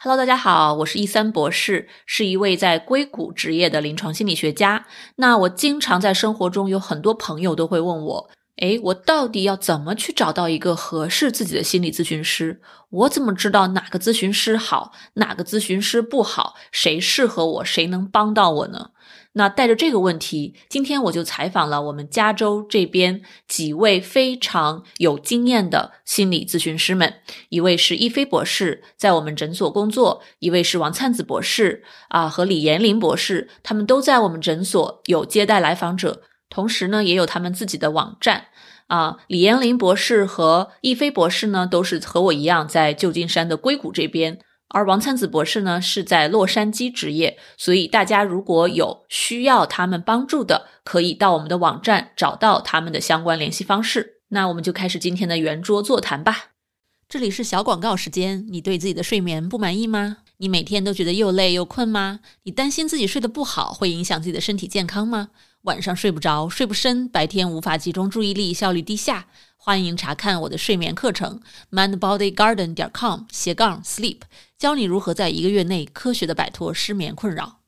Hello，大家好，我是易三博士，是一位在硅谷职业的临床心理学家。那我经常在生活中有很多朋友都会问我，诶，我到底要怎么去找到一个合适自己的心理咨询师？我怎么知道哪个咨询师好，哪个咨询师不好？谁适合我？谁能帮到我呢？那带着这个问题，今天我就采访了我们加州这边几位非常有经验的心理咨询师们。一位是一飞博士，在我们诊所工作；一位是王灿子博士啊，和李延林博士，他们都在我们诊所有接待来访者，同时呢，也有他们自己的网站啊。李延林博士和易飞博士呢，都是和我一样在旧金山的硅谷这边。而王灿子博士呢是在洛杉矶执业，所以大家如果有需要他们帮助的，可以到我们的网站找到他们的相关联系方式。那我们就开始今天的圆桌座谈吧。这里是小广告时间。你对自己的睡眠不满意吗？你每天都觉得又累又困吗？你担心自己睡得不好会影响自己的身体健康吗？晚上睡不着，睡不深，白天无法集中注意力，效率低下？欢迎查看我的睡眠课程，mindbodygarden 点 com 斜杠 sleep，教你如何在一个月内科学的摆脱失眠困扰。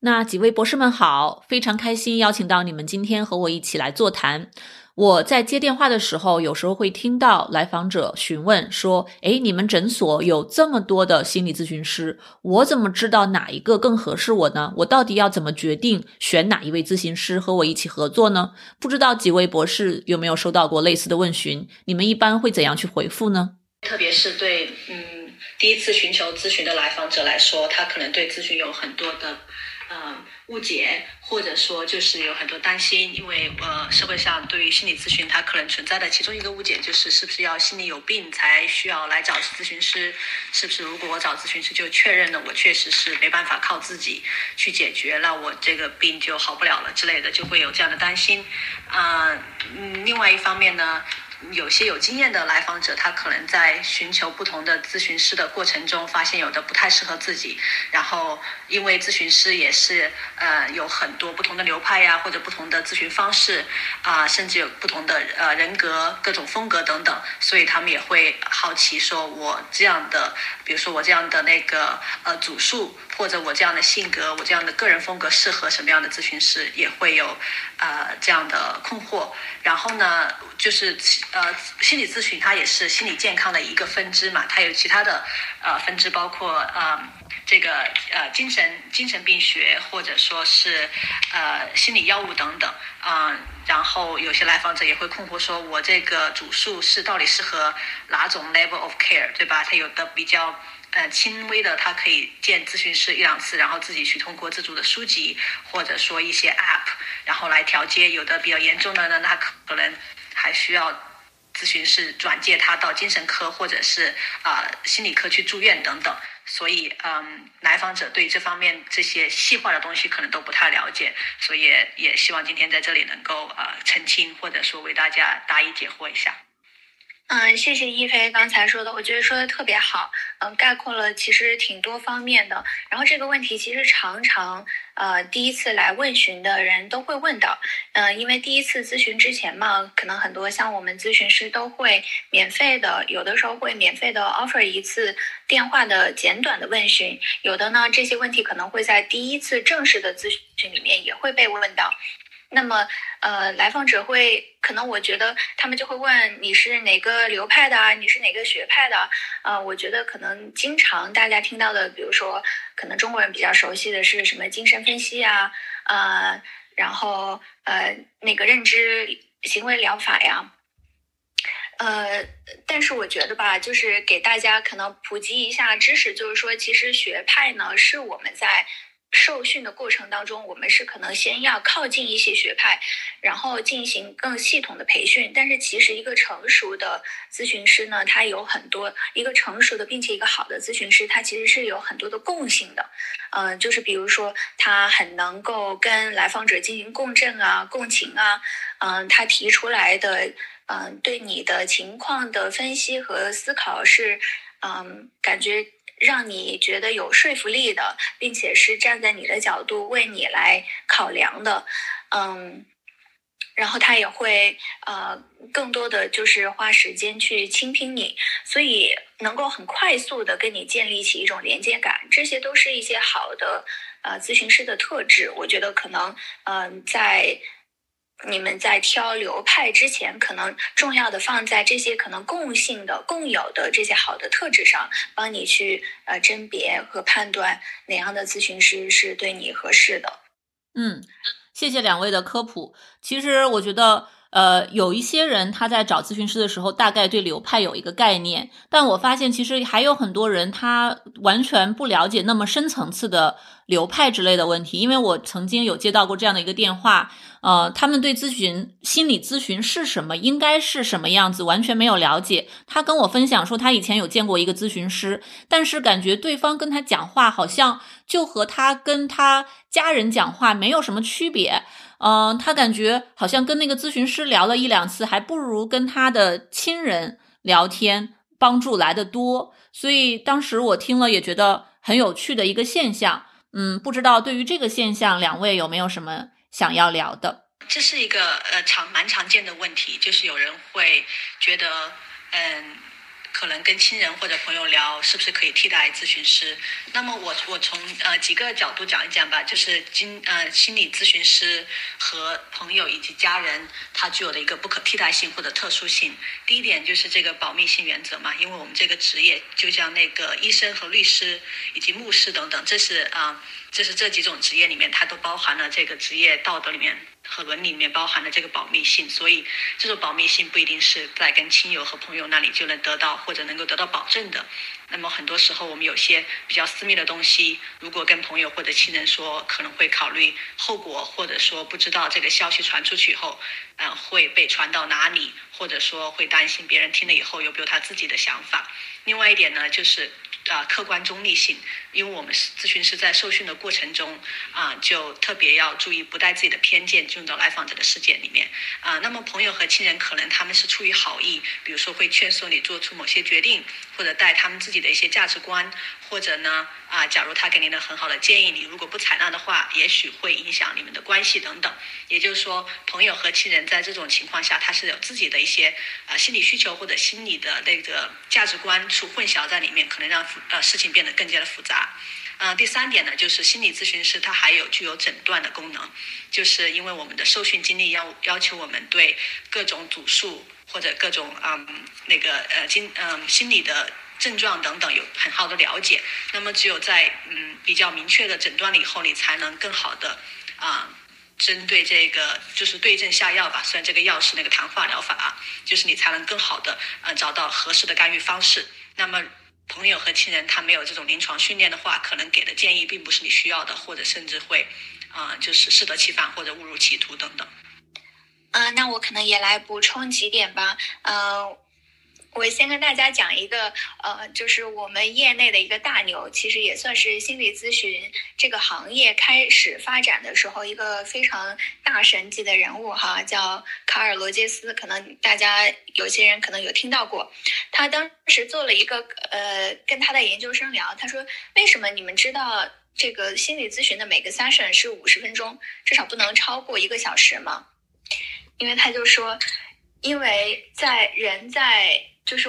那几位博士们好，非常开心邀请到你们今天和我一起来座谈。我在接电话的时候，有时候会听到来访者询问说：“诶，你们诊所有这么多的心理咨询师，我怎么知道哪一个更合适我呢？我到底要怎么决定选哪一位咨询师和我一起合作呢？”不知道几位博士有没有收到过类似的问询？你们一般会怎样去回复呢？特别是对嗯第一次寻求咨询的来访者来说，他可能对咨询有很多的。呃，误解或者说就是有很多担心，因为呃，社会上对于心理咨询，它可能存在的其中一个误解就是，是不是要心里有病才需要来找咨询师？是不是如果我找咨询师就确认了我确实是没办法靠自己去解决，那我这个病就好不了了之类的，就会有这样的担心。啊，嗯，另外一方面呢。有些有经验的来访者，他可能在寻求不同的咨询师的过程中，发现有的不太适合自己。然后，因为咨询师也是呃有很多不同的流派呀，或者不同的咨询方式啊，甚至有不同的呃人格、各种风格等等，所以他们也会好奇，说我这样的，比如说我这样的那个呃组数，或者我这样的性格，我这样的个人风格适合什么样的咨询师，也会有呃这样的困惑。然后呢，就是。呃，心理咨询它也是心理健康的一个分支嘛，它有其他的呃分支，包括呃这个呃精神精神病学，或者说是呃心理药物等等啊。然后有些来访者也会困惑，说我这个主诉是到底适合哪种 level of care，对吧？他有的比较呃轻微的，他可以见咨询师一两次，然后自己去通过自主的书籍或者说一些 app，然后来调节。有的比较严重的呢，那可能还需要。咨询师转介他到精神科或者是啊心理科去住院等等，所以嗯，来访者对这方面这些细化的东西可能都不太了解，所以也希望今天在这里能够呃澄清或者说为大家答疑解惑一下。嗯，谢谢一飞刚才说的，我觉得说的特别好，嗯，概括了其实挺多方面的。然后这个问题其实常常，呃，第一次来问询的人都会问到，嗯，因为第一次咨询之前嘛，可能很多像我们咨询师都会免费的，有的时候会免费的 offer 一次电话的简短的问询，有的呢这些问题可能会在第一次正式的咨询里面也会被问到。那么，呃，来访者会可能，我觉得他们就会问你是哪个流派的啊？你是哪个学派的？啊，我觉得可能经常大家听到的，比如说，可能中国人比较熟悉的是什么精神分析啊，啊，然后呃，那个认知行为疗法呀，呃，但是我觉得吧，就是给大家可能普及一下知识，就是说，其实学派呢是我们在。受训的过程当中，我们是可能先要靠近一些学派，然后进行更系统的培训。但是其实一个成熟的咨询师呢，他有很多一个成熟的并且一个好的咨询师，他其实是有很多的共性的。嗯，就是比如说他很能够跟来访者进行共振啊、共情啊。嗯，他提出来的嗯对你的情况的分析和思考是嗯感觉。让你觉得有说服力的，并且是站在你的角度为你来考量的，嗯，然后他也会呃更多的就是花时间去倾听你，所以能够很快速的跟你建立起一种连接感，这些都是一些好的呃咨询师的特质。我觉得可能嗯在。你们在挑流派之前，可能重要的放在这些可能共性的、共有的这些好的特质上，帮你去呃甄别和判断哪样的咨询师是对你合适的。嗯，谢谢两位的科普。其实我觉得。呃，有一些人他在找咨询师的时候，大概对流派有一个概念，但我发现其实还有很多人他完全不了解那么深层次的流派之类的问题。因为我曾经有接到过这样的一个电话，呃，他们对咨询心理咨询是什么，应该是什么样子，完全没有了解。他跟我分享说，他以前有见过一个咨询师，但是感觉对方跟他讲话好像就和他跟他家人讲话没有什么区别。嗯，他感觉好像跟那个咨询师聊了一两次，还不如跟他的亲人聊天帮助来的多。所以当时我听了也觉得很有趣的一个现象。嗯，不知道对于这个现象，两位有没有什么想要聊的？这是一个呃常蛮常见的问题，就是有人会觉得，嗯。可能跟亲人或者朋友聊，是不是可以替代咨询师？那么我我从呃几个角度讲一讲吧，就是经呃心理咨询师和朋友以及家人他具有的一个不可替代性或者特殊性。第一点就是这个保密性原则嘛，因为我们这个职业就像那个医生和律师以及牧师等等，这是啊这是这几种职业里面它都包含了这个职业道德里面。和伦理里面包含的这个保密性，所以这种保密性不一定是在跟亲友和朋友那里就能得到或者能够得到保证的。那么很多时候，我们有些比较私密的东西，如果跟朋友或者亲人说，可能会考虑后果，或者说不知道这个消息传出去后，嗯，会被传到哪里，或者说会担心别人听了以后有没有他自己的想法。另外一点呢，就是。啊，客观中立性，因为我们咨询师在受训的过程中啊，就特别要注意不带自己的偏见进入到来访者的世界里面啊。那么朋友和亲人可能他们是出于好意，比如说会劝说你做出某些决定，或者带他们自己的一些价值观，或者呢啊，假如他给您的很好的建议，你如果不采纳的话，也许会影响你们的关系等等。也就是说，朋友和亲人在这种情况下，他是有自己的一些啊心理需求或者心理的那个价值观处混淆在里面，可能让。呃，事情变得更加的复杂。嗯，第三点呢，就是心理咨询师他还有具有诊断的功能，就是因为我们的受训经历要要求我们对各种主诉或者各种嗯那个呃经嗯心理的症状等等有很好的了解。那么只有在嗯比较明确的诊断了以后，你才能更好的啊针对这个就是对症下药吧。虽然这个药是那个谈话疗法啊，就是你才能更好的嗯找到合适的干预方式。那么。朋友和亲人他没有这种临床训练的话，可能给的建议并不是你需要的，或者甚至会，啊，就是适得其反或者误入歧途等等。嗯，那我可能也来补充几点吧，嗯。我先跟大家讲一个，呃，就是我们业内的一个大牛，其实也算是心理咨询这个行业开始发展的时候一个非常大神级的人物哈，叫卡尔罗杰斯，可能大家有些人可能有听到过。他当时做了一个，呃，跟他的研究生聊，他说：“为什么你们知道这个心理咨询的每个 session 是五十分钟，至少不能超过一个小时吗？”因为他就说，因为在人在就是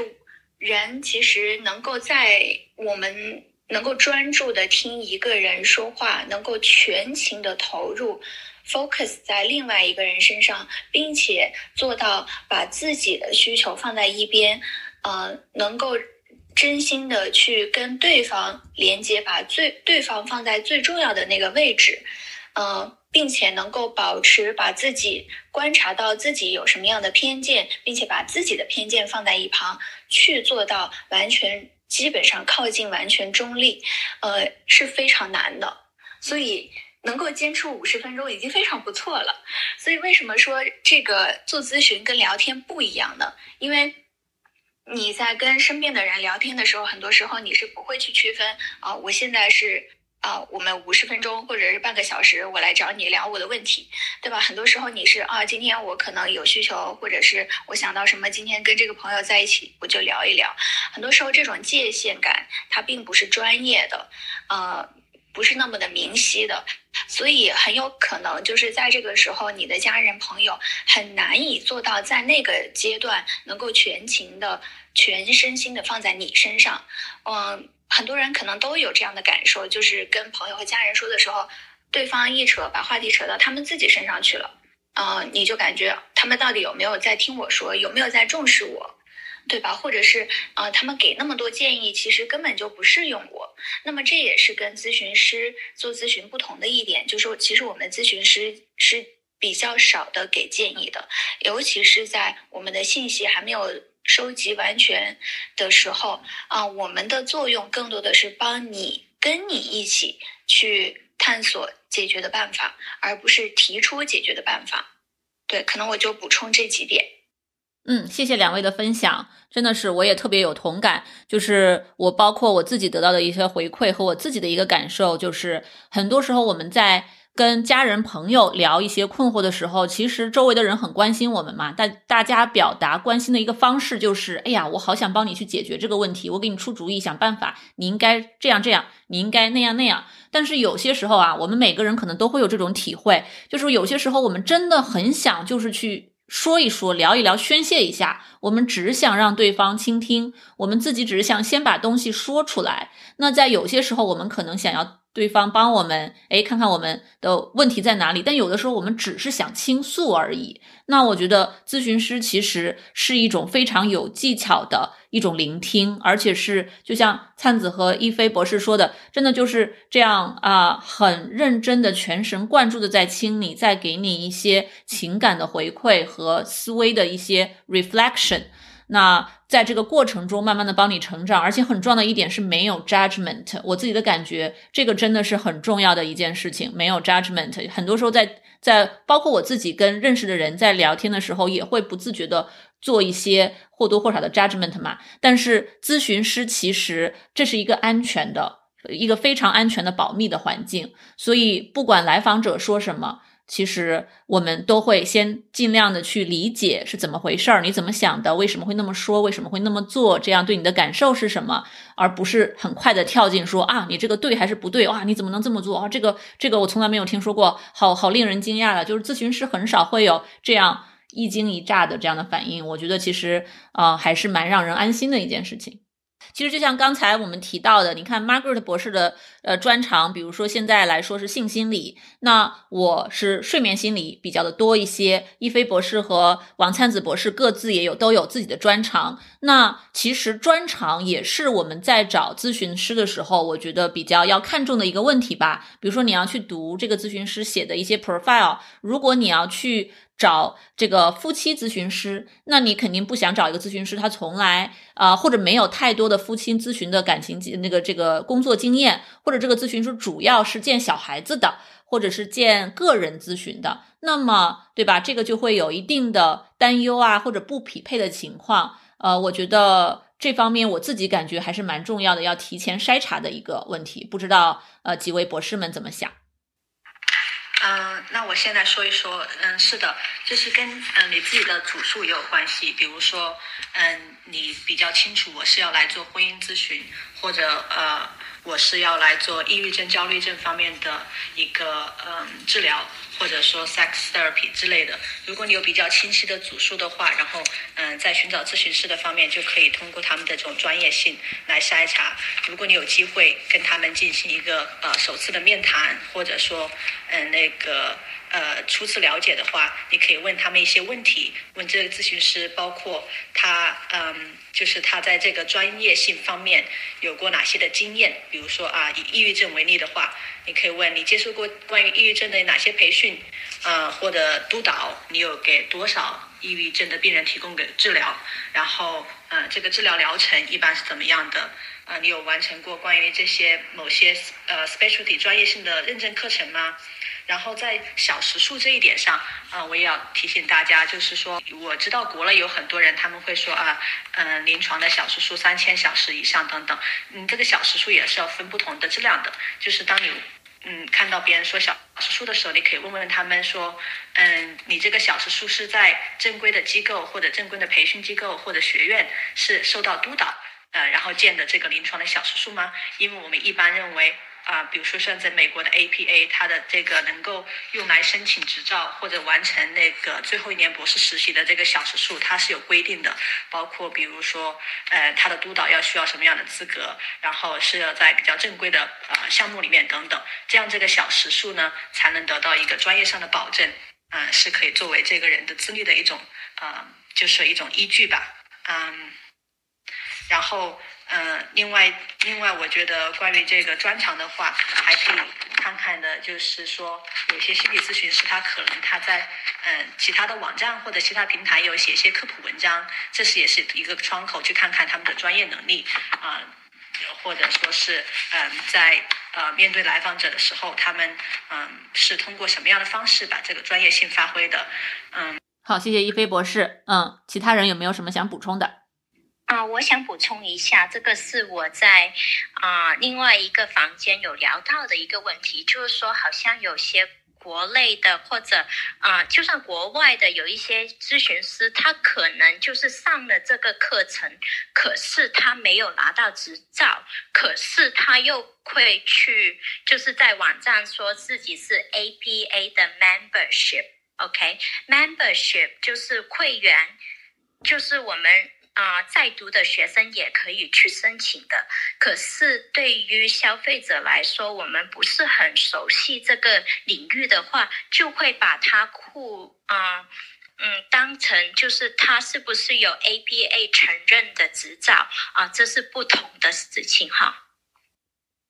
人其实能够在我们能够专注的听一个人说话，能够全情的投入，focus 在另外一个人身上，并且做到把自己的需求放在一边，呃，能够真心的去跟对方连接，把最对方放在最重要的那个位置，嗯。并且能够保持把自己观察到自己有什么样的偏见，并且把自己的偏见放在一旁，去做到完全基本上靠近完全中立，呃是非常难的。所以能够坚持五十分钟已经非常不错了。所以为什么说这个做咨询跟聊天不一样呢？因为你在跟身边的人聊天的时候，很多时候你是不会去区分啊，我现在是。啊，我们五十分钟或者是半个小时，我来找你聊我的问题，对吧？很多时候你是啊，今天我可能有需求，或者是我想到什么，今天跟这个朋友在一起，我就聊一聊。很多时候这种界限感，它并不是专业的，呃。不是那么的明晰的，所以很有可能就是在这个时候，你的家人朋友很难以做到在那个阶段能够全情的、全身心的放在你身上。嗯，很多人可能都有这样的感受，就是跟朋友和家人说的时候，对方一扯把话题扯到他们自己身上去了，嗯，你就感觉他们到底有没有在听我说，有没有在重视我？对吧？或者是呃，他们给那么多建议，其实根本就不适用我。那么这也是跟咨询师做咨询不同的一点，就是其实我们咨询师是比较少的给建议的，尤其是在我们的信息还没有收集完全的时候啊，我们的作用更多的是帮你跟你一起去探索解决的办法，而不是提出解决的办法。对，可能我就补充这几点。嗯，谢谢两位的分享，真的是我也特别有同感。就是我包括我自己得到的一些回馈和我自己的一个感受，就是很多时候我们在跟家人朋友聊一些困惑的时候，其实周围的人很关心我们嘛。大大家表达关心的一个方式就是，哎呀，我好想帮你去解决这个问题，我给你出主意、想办法，你应该这样这样，你应该那样那样。但是有些时候啊，我们每个人可能都会有这种体会，就是有些时候我们真的很想就是去。说一说，聊一聊，宣泄一下。我们只想让对方倾听，我们自己只是想先把东西说出来。那在有些时候，我们可能想要对方帮我们，哎，看看我们的问题在哪里。但有的时候，我们只是想倾诉而已。那我觉得咨询师其实是一种非常有技巧的一种聆听，而且是就像灿子和一菲博士说的，真的就是这样啊，很认真的、全神贯注的在听你，在给你一些情感的回馈和思维的一些 reflection。那在这个过程中，慢慢的帮你成长，而且很重要的一点是没有 judgment。我自己的感觉，这个真的是很重要的一件事情，没有 judgment。很多时候在在包括我自己跟认识的人在聊天的时候，也会不自觉的做一些或多或少的 judgment 嘛。但是咨询师其实这是一个安全的，一个非常安全的保密的环境，所以不管来访者说什么。其实我们都会先尽量的去理解是怎么回事儿，你怎么想的？为什么会那么说？为什么会那么做？这样对你的感受是什么？而不是很快的跳进说啊，你这个对还是不对？哇，你怎么能这么做啊？这个这个我从来没有听说过，好好令人惊讶的，就是咨询师很少会有这样一惊一乍的这样的反应。我觉得其实啊，还是蛮让人安心的一件事情。其实就像刚才我们提到的，你看 Margaret 博士的呃专长，比如说现在来说是性心理，那我是睡眠心理比较的多一些。一菲博士和王灿子博士各自也有都有自己的专长。那其实专长也是我们在找咨询师的时候，我觉得比较要看重的一个问题吧。比如说你要去读这个咨询师写的一些 profile，如果你要去。找这个夫妻咨询师，那你肯定不想找一个咨询师，他从来啊或者没有太多的夫妻咨询的感情那个这个工作经验，或者这个咨询师主要是见小孩子的，或者是见个人咨询的，那么对吧？这个就会有一定的担忧啊，或者不匹配的情况。呃，我觉得这方面我自己感觉还是蛮重要的，要提前筛查的一个问题。不知道呃几位博士们怎么想？嗯，那我现在说一说，嗯，是的，就是跟嗯你自己的主诉也有关系。比如说，嗯，你比较清楚我是要来做婚姻咨询，或者呃，我是要来做抑郁症、焦虑症方面的一个嗯治疗。或者说 sex therapy 之类的，如果你有比较清晰的主诉的话，然后嗯，在寻找咨询师的方面，就可以通过他们的这种专业性来筛查。如果你有机会跟他们进行一个呃首次的面谈，或者说嗯那个。呃，初次了解的话，你可以问他们一些问题，问这个咨询师，包括他，嗯，就是他在这个专业性方面有过哪些的经验。比如说啊，以抑郁症为例的话，你可以问你接受过关于抑郁症的哪些培训，呃，或者督导，你有给多少抑郁症的病人提供给治疗？然后，呃，这个治疗疗程一般是怎么样的？啊，你有完成过关于这些某些呃 specialty 专业性的认证课程吗？然后在小时数这一点上，啊，我也要提醒大家，就是说，我知道国内有很多人他们会说啊，嗯，临床的小时数三千小时以上等等，嗯，这个小时数也是要分不同的质量的。就是当你嗯看到别人说小时数的时候，你可以问问他们说，嗯，你这个小时数是在正规的机构或者正规的培训机构或者学院是受到督导，呃，然后建的这个临床的小时数吗？因为我们一般认为。啊，比如说像在美国的 APA，它的这个能够用来申请执照或者完成那个最后一年博士实习的这个小时数，它是有规定的，包括比如说，呃，它的督导要需要什么样的资格，然后是要在比较正规的呃项目里面等等，这样这个小时数呢才能得到一个专业上的保证，嗯，是可以作为这个人的资历的一种，呃，就是一种依据吧，嗯，然后。嗯，另外，另外，我觉得关于这个专长的话，还可以看看的，就是说，有些心理咨询师他可能他在嗯其他的网站或者其他平台有写一些科普文章，这是也是一个窗口，去看看他们的专业能力啊，或者说是嗯在呃面对来访者的时候，他们嗯是通过什么样的方式把这个专业性发挥的？嗯，好，谢谢一飞博士。嗯，其他人有没有什么想补充的？啊，我想补充一下，这个是我在啊另外一个房间有聊到的一个问题，就是说，好像有些国内的或者啊，就算国外的有一些咨询师，他可能就是上了这个课程，可是他没有拿到执照，可是他又会去就是在网站说自己是 APA 的 membership，OK，membership 就是会员，就是我们。啊，在读的学生也可以去申请的。可是对于消费者来说，我们不是很熟悉这个领域的话，就会把它库啊嗯当成就是它是不是有 APA 承认的执照啊？这是不同的事情哈。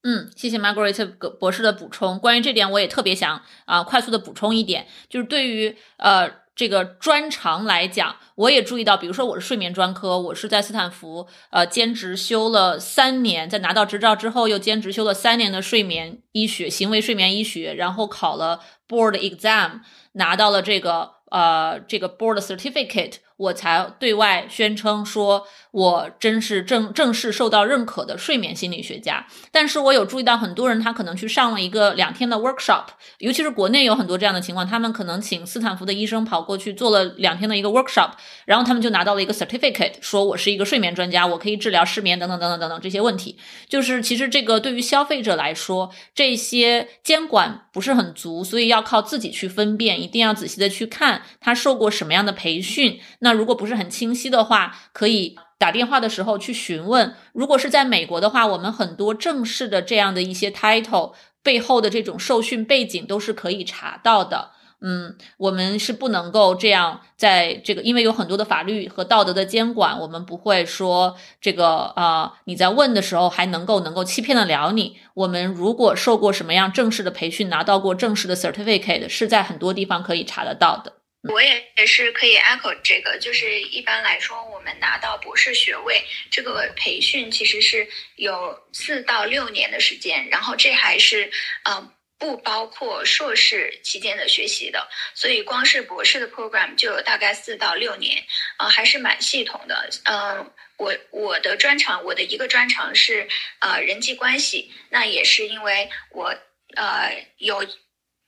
嗯，谢谢 Margaret 博士的补充。关于这点，我也特别想啊快速的补充一点，就是对于呃。这个专长来讲，我也注意到，比如说我是睡眠专科，我是在斯坦福呃兼职修了三年，在拿到执照之后又兼职修了三年的睡眠医学、行为睡眠医学，然后考了 board exam，拿到了这个呃这个 board certificate。我才对外宣称说，我真是正正式受到认可的睡眠心理学家。但是我有注意到很多人，他可能去上了一个两天的 workshop，尤其是国内有很多这样的情况，他们可能请斯坦福的医生跑过去做了两天的一个 workshop，然后他们就拿到了一个 certificate，说我是一个睡眠专家，我可以治疗失眠等等等等等等这些问题。就是其实这个对于消费者来说，这些监管不是很足，所以要靠自己去分辨，一定要仔细的去看他受过什么样的培训。那那如果不是很清晰的话，可以打电话的时候去询问。如果是在美国的话，我们很多正式的这样的一些 title 背后的这种受训背景都是可以查到的。嗯，我们是不能够这样在这个，因为有很多的法律和道德的监管，我们不会说这个啊，你在问的时候还能够能够欺骗得了你。我们如果受过什么样正式的培训，拿到过正式的 certificate，是在很多地方可以查得到的。我也也是可以 echo 这个，就是一般来说，我们拿到博士学位，这个培训其实是有四到六年的时间，然后这还是呃不包括硕士期间的学习的，所以光是博士的 program 就有大概四到六年，啊，还是蛮系统的。嗯，我我的专长，我的一个专长是呃人际关系，那也是因为我呃有。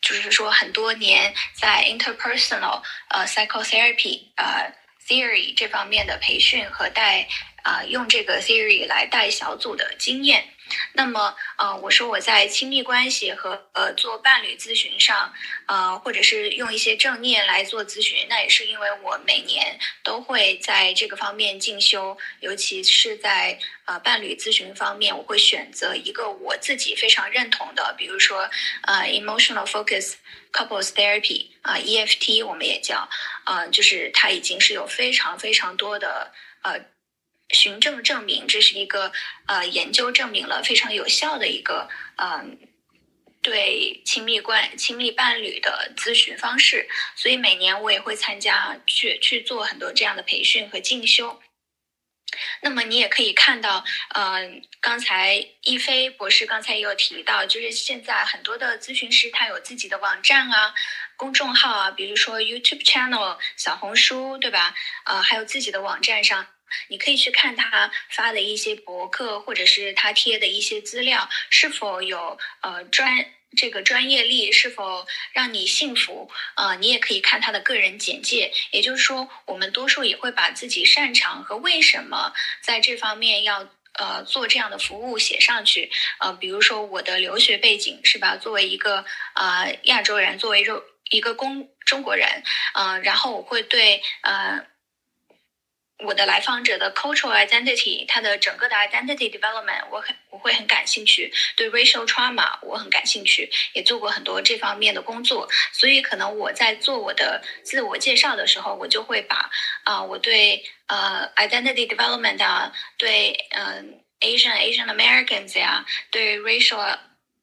就是说，很多年在 interpersonal 呃 psychotherapy 呃 theory 这方面的培训和带啊用这个 theory 来带小组的经验。那么，呃，我说我在亲密关系和呃做伴侣咨询上，呃，或者是用一些正念来做咨询，那也是因为我每年都会在这个方面进修，尤其是在呃伴侣咨询方面，我会选择一个我自己非常认同的，比如说呃 emotional focus couples therapy 啊 EFT 我们也叫，呃，就是它已经是有非常非常多的呃。循证证明，这是一个呃研究证明了非常有效的一个嗯对亲密关亲密伴侣的咨询方式，所以每年我也会参加去去做很多这样的培训和进修。那么你也可以看到，嗯，刚才一飞博士刚才也有提到，就是现在很多的咨询师他有自己的网站啊、公众号啊，比如说 YouTube channel、小红书，对吧？呃，还有自己的网站上。你可以去看他发的一些博客，或者是他贴的一些资料，是否有呃专这个专业力，是否让你信服？呃，你也可以看他的个人简介。也就是说，我们多数也会把自己擅长和为什么在这方面要呃做这样的服务写上去，呃，比如说我的留学背景是吧？作为一个呃亚洲人，作为一个一个公中国人，呃，然后我会对呃。我的来访者的 cultural identity，他的整个的 identity development，我很我会很感兴趣。对 racial trauma，我很感兴趣，也做过很多这方面的工作。所以可能我在做我的自我介绍的时候，我就会把啊，我对呃 identity development 啊，对嗯 Asian Asian Americans 呀，对 racial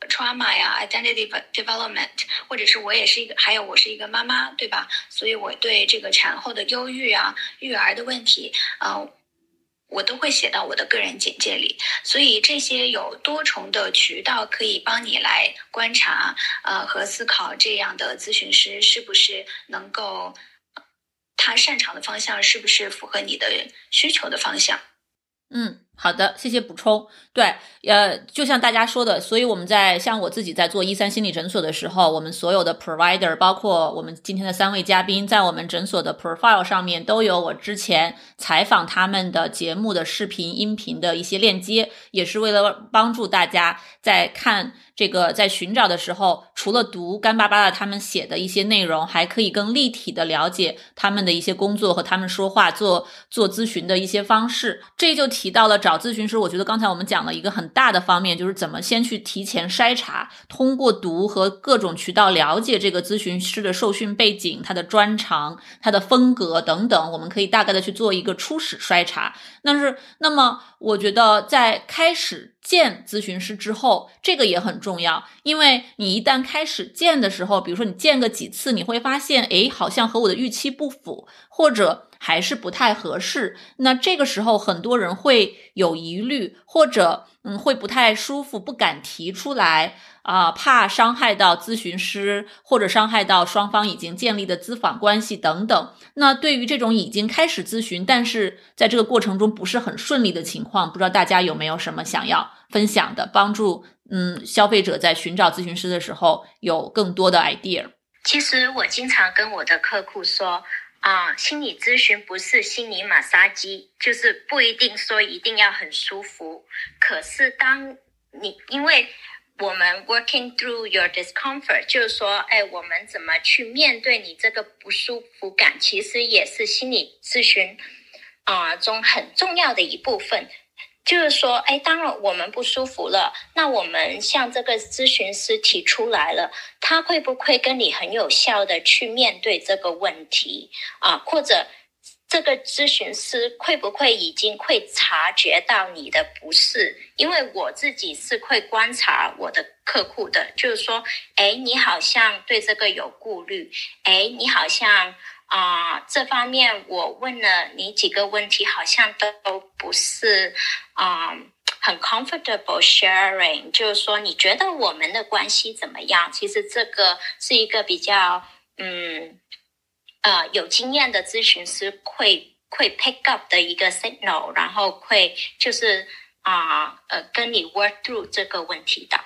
trauma 呀，identity development，或者是我也是一个，还有我是一个妈妈，对吧？所以我对这个产后的忧郁啊、育儿的问题，呃，我都会写到我的个人简介里。所以这些有多重的渠道可以帮你来观察，呃，和思考这样的咨询师是不是能够他擅长的方向是不是符合你的需求的方向。嗯。好的，谢谢补充。对，呃，就像大家说的，所以我们在像我自己在做一三心理诊所的时候，我们所有的 provider，包括我们今天的三位嘉宾，在我们诊所的 profile 上面都有我之前采访他们的节目的视频、音频的一些链接，也是为了帮助大家在看这个在寻找的时候，除了读干巴巴的他们写的一些内容，还可以更立体的了解他们的一些工作和他们说话、做做咨询的一些方式。这就提到了。找咨询师，我觉得刚才我们讲了一个很大的方面，就是怎么先去提前筛查，通过读和各种渠道了解这个咨询师的受训背景、他的专长、他的风格等等，我们可以大概的去做一个初始筛查。但是，那么我觉得在开始见咨询师之后，这个也很重要，因为你一旦开始见的时候，比如说你见个几次，你会发现，诶，好像和我的预期不符，或者。还是不太合适，那这个时候很多人会有疑虑，或者嗯会不太舒服，不敢提出来啊，怕伤害到咨询师，或者伤害到双方已经建立的咨访关系等等。那对于这种已经开始咨询，但是在这个过程中不是很顺利的情况，不知道大家有没有什么想要分享的，帮助嗯消费者在寻找咨询师的时候有更多的 idea。其实我经常跟我的客户说。啊，心理咨询不是心理马杀鸡，就是不一定说一定要很舒服。可是当你因为我们 working through your discomfort，就是说，哎，我们怎么去面对你这个不舒服感，其实也是心理咨询啊中很重要的一部分。就是说，哎，当然我们不舒服了，那我们向这个咨询师提出来了，他会不会跟你很有效的去面对这个问题啊？或者这个咨询师会不会已经会察觉到你的不适？因为我自己是会观察我的客户的，就是说，哎，你好像对这个有顾虑，哎，你好像。啊，这方面我问了你几个问题，好像都不是啊很 comfortable sharing。就是说，你觉得我们的关系怎么样？其实这个是一个比较嗯呃有经验的咨询师会会 pick up 的一个 signal，然后会就是啊呃跟你 work through 这个问题的。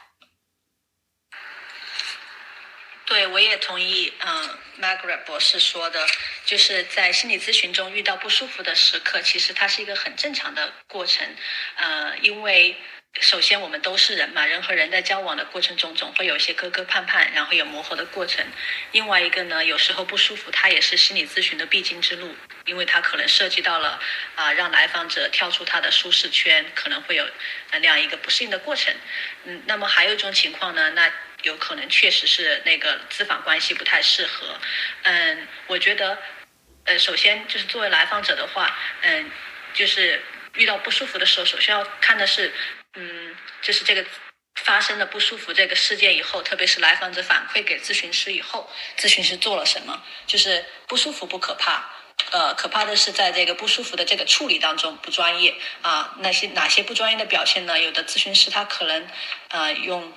对，我也同意。嗯，Margaret 博士说的，就是在心理咨询中遇到不舒服的时刻，其实它是一个很正常的过程。嗯，因为首先我们都是人嘛，人和人在交往的过程中总会有一些磕磕绊绊，然后有磨合的过程。另外一个呢，有时候不舒服，它也是心理咨询的必经之路，因为它可能涉及到了啊，让来访者跳出他的舒适圈，可能会有那样一个不适应的过程。嗯，那么还有一种情况呢，那。有可能确实是那个咨访关系不太适合，嗯，我觉得，呃，首先就是作为来访者的话，嗯，就是遇到不舒服的时候，首先要看的是，嗯，就是这个发生的不舒服这个事件以后，特别是来访者反馈给咨询师以后，咨询师做了什么？就是不舒服不可怕，呃，可怕的是在这个不舒服的这个处理当中不专业啊，那些哪些不专业的表现呢？有的咨询师他可能，呃，用。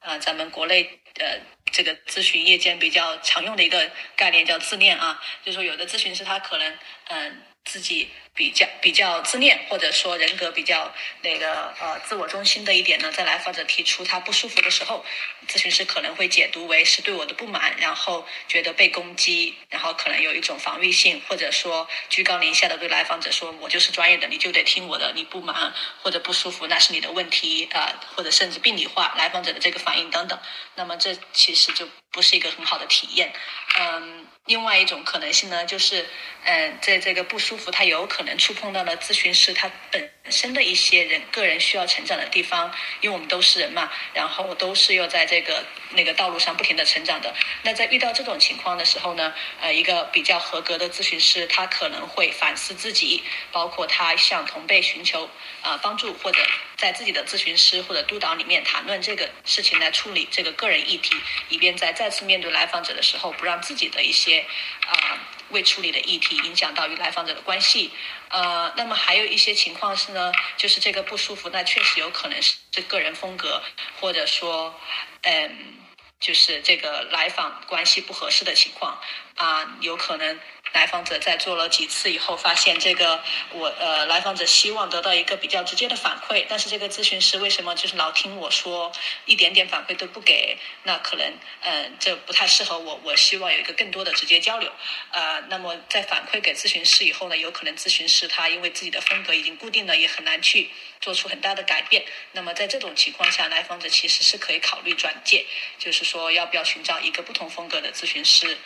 啊，咱们国内呃，这个咨询业间比较常用的一个概念叫自恋啊，就是说有的咨询师他可能嗯自己比较比较自恋，或者说人格比较那个呃自我中心的一点呢，在来访者提出他不舒服的时候，咨询师可能会解读为是对我的不满，然后觉得被攻击，然后可能有一种防御性，或者说居高临下的对来访者说：“我就是专业的，你就得听我的，你不满或者不舒服那是你的问题啊，或者甚至病理化来访者的这个反应等等。那么这其实就不是一个很好的体验，嗯。另外一种可能性呢，就是，嗯，在这个不舒服，他有可能触碰到了咨询师他本身的一些人个人需要成长的地方，因为我们都是人嘛，然后都是要在这个那个道路上不停的成长的。那在遇到这种情况的时候呢，呃，一个比较合格的咨询师，他可能会反思自己，包括他向同辈寻求啊帮助，或者在自己的咨询师或者督导里面谈论这个事情来处理这个个人议题，以便在再次面对来访者的时候，不让自己的一些。啊，未处理的议题影响到与来访者的关系，呃，那么还有一些情况是呢，就是这个不舒服，那确实有可能是这个人风格，或者说，嗯，就是这个来访关系不合适的情况，啊，有可能。来访者在做了几次以后，发现这个我呃，来访者希望得到一个比较直接的反馈，但是这个咨询师为什么就是老听我说，一点点反馈都不给？那可能嗯，这不太适合我。我希望有一个更多的直接交流。呃，那么在反馈给咨询师以后呢，有可能咨询师他因为自己的风格已经固定了，也很难去做出很大的改变。那么在这种情况下，来访者其实是可以考虑转介，就是说要不要寻找一个不同风格的咨询师。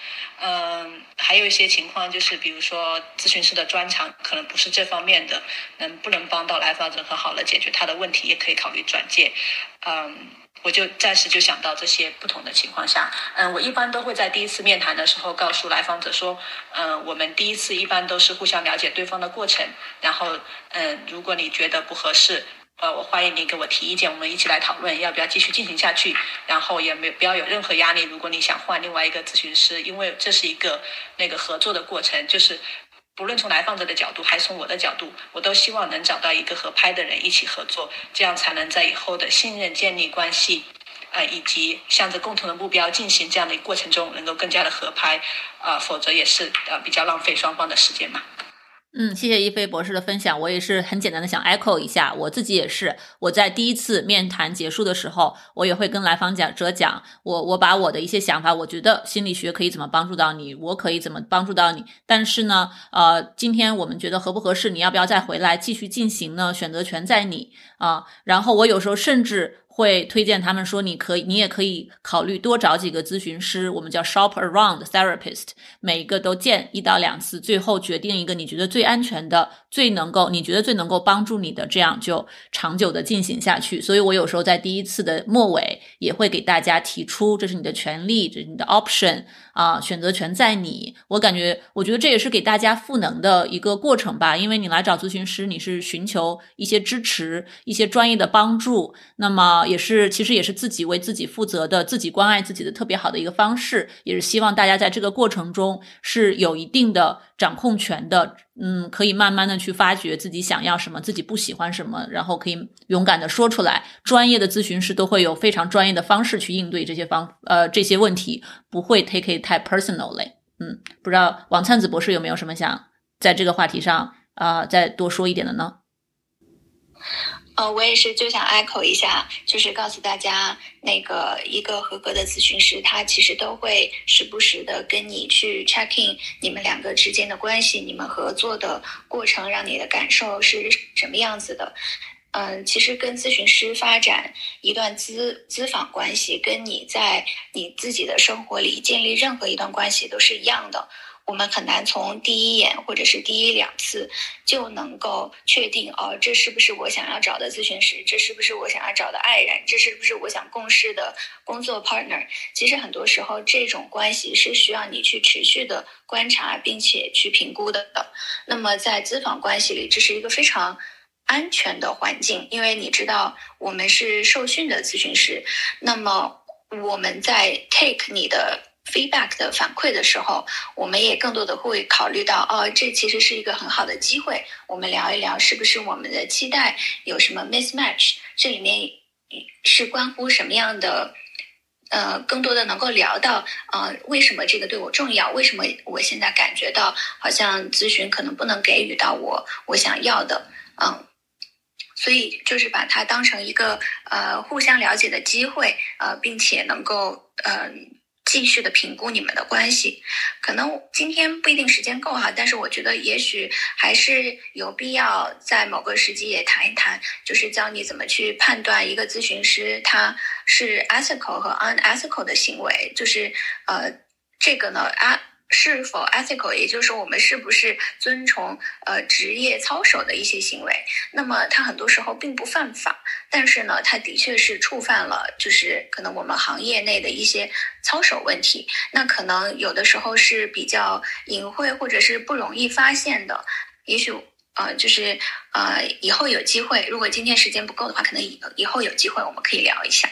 嗯，还有一些情况。就是，比如说咨询师的专长可能不是这方面的，能不能帮到来访者很好的解决他的问题，也可以考虑转介。嗯，我就暂时就想到这些不同的情况下，嗯，我一般都会在第一次面谈的时候告诉来访者说，嗯，我们第一次一般都是互相了解对方的过程，然后，嗯，如果你觉得不合适。呃，我欢迎你给我提意见，我们一起来讨论要不要继续进行下去。然后也没不要有任何压力。如果你想换另外一个咨询师，因为这是一个那个合作的过程，就是不论从来访者的角度还是从我的角度，我都希望能找到一个合拍的人一起合作，这样才能在以后的信任建立关系，呃，以及向着共同的目标进行这样的过程中，能够更加的合拍。啊，否则也是呃比较浪费双方的时间嘛。嗯，谢谢一飞博士的分享。我也是很简单的想 echo 一下，我自己也是。我在第一次面谈结束的时候，我也会跟来访者讲，我我把我的一些想法，我觉得心理学可以怎么帮助到你，我可以怎么帮助到你。但是呢，呃，今天我们觉得合不合适，你要不要再回来继续进行呢？选择权在你啊。然后我有时候甚至。会推荐他们说，你可以，你也可以考虑多找几个咨询师，我们叫 shop around therapist，每一个都见一到两次，最后决定一个你觉得最安全的、最能够你觉得最能够帮助你的，这样就长久的进行下去。所以我有时候在第一次的末尾也会给大家提出，这是你的权利，这是你的 option。啊，选择权在你。我感觉，我觉得这也是给大家赋能的一个过程吧。因为你来找咨询师，你是寻求一些支持、一些专业的帮助，那么也是其实也是自己为自己负责的、自己关爱自己的特别好的一个方式。也是希望大家在这个过程中是有一定的掌控权的。嗯，可以慢慢的去发掘自己想要什么，自己不喜欢什么，然后可以勇敢的说出来。专业的咨询师都会有非常专业的方式去应对这些方呃这些问题，不会 take it 太 personally。嗯，不知道王灿子博士有没有什么想在这个话题上啊再多说一点的呢？呃，我也是就想 echo 一下，就是告诉大家，那个一个合格的咨询师，他其实都会时不时的跟你去 check in 你们两个之间的关系，你们合作的过程，让你的感受是什么样子的。嗯，其实跟咨询师发展一段咨咨访关系，跟你在你自己的生活里建立任何一段关系都是一样的。我们很难从第一眼或者是第一两次就能够确定哦，这是不是我想要找的咨询师？这是不是我想要找的爱人？这是不是我想共事的工作 partner？其实很多时候，这种关系是需要你去持续的观察，并且去评估的。那么在咨访关系里，这是一个非常安全的环境，因为你知道我们是受训的咨询师，那么我们在 take 你的。Feedback 的反馈的时候，我们也更多的会考虑到，哦，这其实是一个很好的机会，我们聊一聊是不是我们的期待有什么 mismatch，这里面是关乎什么样的呃，更多的能够聊到，呃，为什么这个对我重要？为什么我现在感觉到好像咨询可能不能给予到我我想要的，嗯，所以就是把它当成一个呃互相了解的机会，呃，并且能够嗯。继续的评估你们的关系，可能今天不一定时间够哈，但是我觉得也许还是有必要在某个时机也谈一谈，就是教你怎么去判断一个咨询师他是 ethical 和 unethical 的行为，就是呃这个呢啊。是否 ethical，也就是说，我们是不是遵从呃职业操守的一些行为？那么，他很多时候并不犯法，但是呢，他的确是触犯了，就是可能我们行业内的一些操守问题。那可能有的时候是比较隐晦，或者是不容易发现的。也许呃，就是呃，以后有机会，如果今天时间不够的话，可能以以后有机会我们可以聊一下。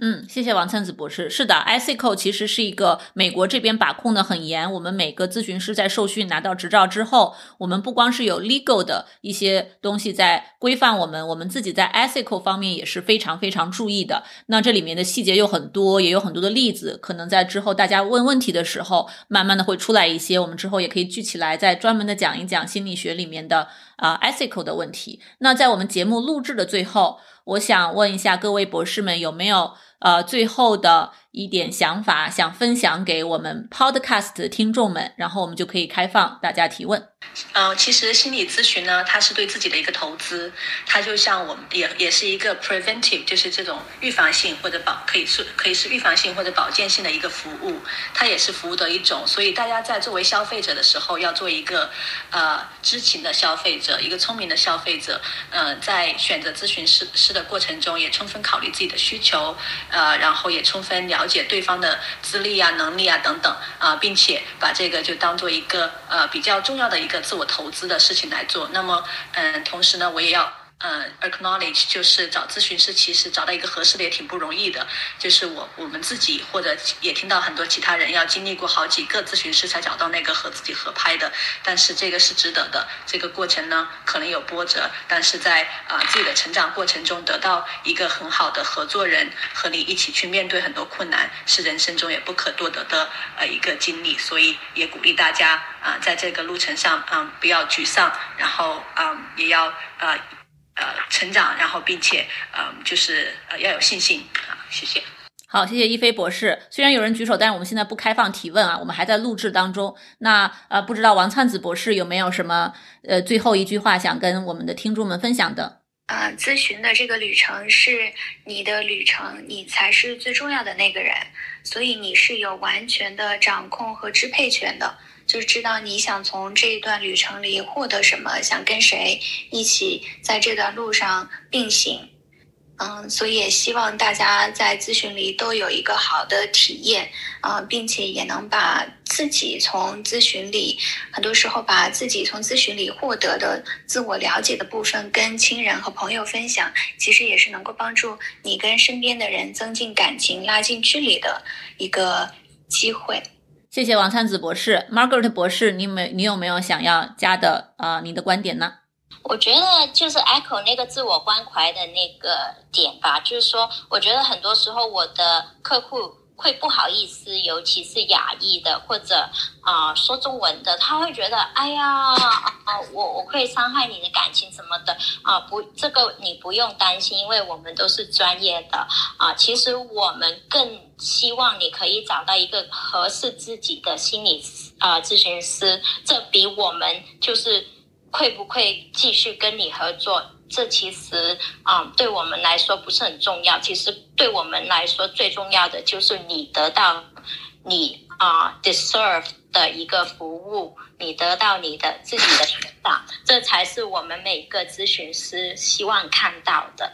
嗯，谢谢王灿子博士。是的，ethical 其实是一个美国这边把控的很严。我们每个咨询师在受训拿到执照之后，我们不光是有 legal 的一些东西在规范我们，我们自己在 ethical 方面也是非常非常注意的。那这里面的细节有很多，也有很多的例子，可能在之后大家问问题的时候，慢慢的会出来一些。我们之后也可以聚起来，再专门的讲一讲心理学里面的啊 ethical 的问题。那在我们节目录制的最后，我想问一下各位博士们有没有？呃，最后的。一点想法想分享给我们 Podcast 的听众们，然后我们就可以开放大家提问。呃，其实心理咨询呢，它是对自己的一个投资，它就像我们也也是一个 preventive，就是这种预防性或者保可以是可以是预防性或者保健性的一个服务，它也是服务的一种。所以大家在作为消费者的时候，要做一个呃知情的消费者，一个聪明的消费者。呃，在选择咨询师师的过程中，也充分考虑自己的需求，呃，然后也充分了。了解对方的资历啊、能力啊等等啊，并且把这个就当做一个呃比较重要的一个自我投资的事情来做。那么，嗯，同时呢，我也要。呃，acknowledge 就是找咨询师，其实找到一个合适的也挺不容易的。就是我我们自己或者也听到很多其他人要经历过好几个咨询师才找到那个和自己合拍的，但是这个是值得的。这个过程呢可能有波折，但是在啊自己的成长过程中得到一个很好的合作人和你一起去面对很多困难，是人生中也不可多得的呃一个经历。所以也鼓励大家啊在这个路程上啊不要沮丧，然后啊也要啊。呃，成长，然后并且，呃，就是呃要有信心啊，谢谢。好，谢谢一飞博士。虽然有人举手，但是我们现在不开放提问啊，我们还在录制当中。那呃，不知道王灿子博士有没有什么呃最后一句话想跟我们的听众们分享的？呃，咨询的这个旅程是你的旅程，你才是最重要的那个人，所以你是有完全的掌控和支配权的。就是知道你想从这一段旅程里获得什么，想跟谁一起在这段路上并行，嗯，所以也希望大家在咨询里都有一个好的体验，啊，并且也能把自己从咨询里，很多时候把自己从咨询里获得的自我了解的部分跟亲人和朋友分享，其实也是能够帮助你跟身边的人增进感情、拉近距离的一个机会。谢谢王灿子博士，Margaret 博士，你没你有没有想要加的啊？你的观点呢？我觉得就是 echo 那个自我关怀的那个点吧，就是说，我觉得很多时候我的客户。会不好意思，尤其是亚裔的或者啊说中文的，他会觉得哎呀啊我我会伤害你的感情什么的啊不这个你不用担心，因为我们都是专业的啊。其实我们更希望你可以找到一个合适自己的心理啊咨询师，这比我们就是会不会继续跟你合作。这其实啊，对我们来说不是很重要。其实对我们来说，最重要的就是你得到你啊 deserve 的一个服务，你得到你的自己的成长，这才是我们每个咨询师希望看到的。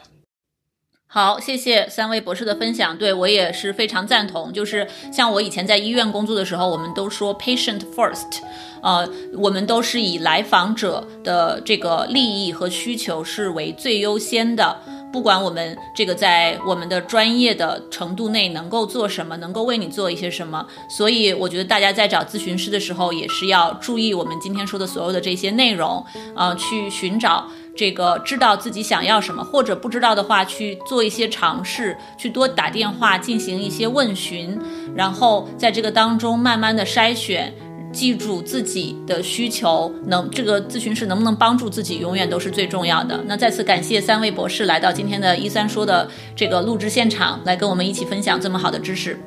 好，谢谢三位博士的分享，对我也是非常赞同。就是像我以前在医院工作的时候，我们都说 patient first。呃，我们都是以来访者的这个利益和需求是为最优先的，不管我们这个在我们的专业的程度内能够做什么，能够为你做一些什么。所以我觉得大家在找咨询师的时候，也是要注意我们今天说的所有的这些内容，呃，去寻找。这个知道自己想要什么，或者不知道的话，去做一些尝试，去多打电话进行一些问询，然后在这个当中慢慢的筛选，记住自己的需求，能这个咨询师能不能帮助自己，永远都是最重要的。那再次感谢三位博士来到今天的一三说的这个录制现场，来跟我们一起分享这么好的知识。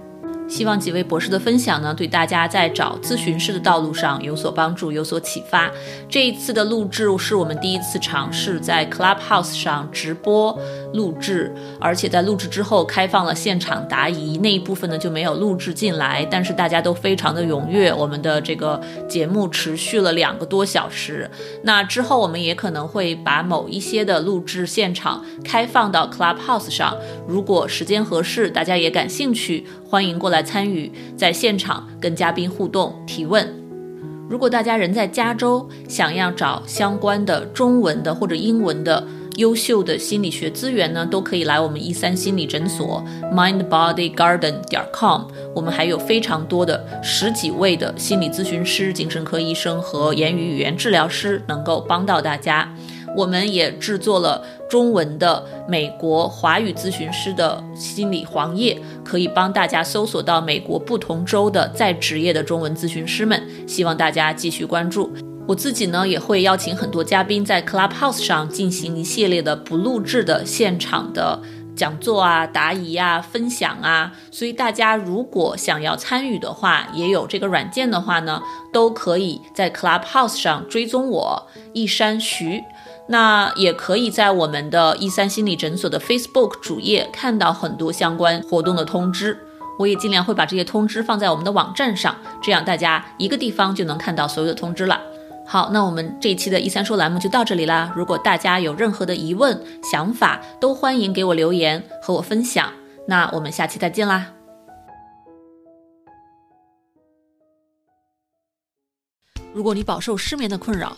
希望几位博士的分享呢，对大家在找咨询师的道路上有所帮助，有所启发。这一次的录制是我们第一次尝试在 Clubhouse 上直播录制，而且在录制之后开放了现场答疑，那一部分呢就没有录制进来。但是大家都非常的踊跃，我们的这个节目持续了两个多小时。那之后我们也可能会把某一些的录制现场开放到 Clubhouse 上，如果时间合适，大家也感兴趣。欢迎过来来参与，在现场跟嘉宾互动提问。如果大家人在加州，想要找相关的中文的或者英文的优秀的心理学资源呢，都可以来我们一三心理诊所 mindbodygarden 点 com。我们还有非常多的十几位的心理咨询师、精神科医生和言语语言治疗师，能够帮到大家。我们也制作了中文的美国华语咨询师的心理黄页，可以帮大家搜索到美国不同州的在职业的中文咨询师们。希望大家继续关注。我自己呢，也会邀请很多嘉宾在 Clubhouse 上进行一系列的不录制的现场的讲座啊、答疑啊、分享啊。所以大家如果想要参与的话，也有这个软件的话呢，都可以在 Clubhouse 上追踪我一山徐。那也可以在我们的一三心理诊所的 Facebook 主页看到很多相关活动的通知，我也尽量会把这些通知放在我们的网站上，这样大家一个地方就能看到所有的通知了。好，那我们这一期的一三说栏目就到这里啦。如果大家有任何的疑问、想法，都欢迎给我留言和我分享。那我们下期再见啦。如果你饱受失眠的困扰，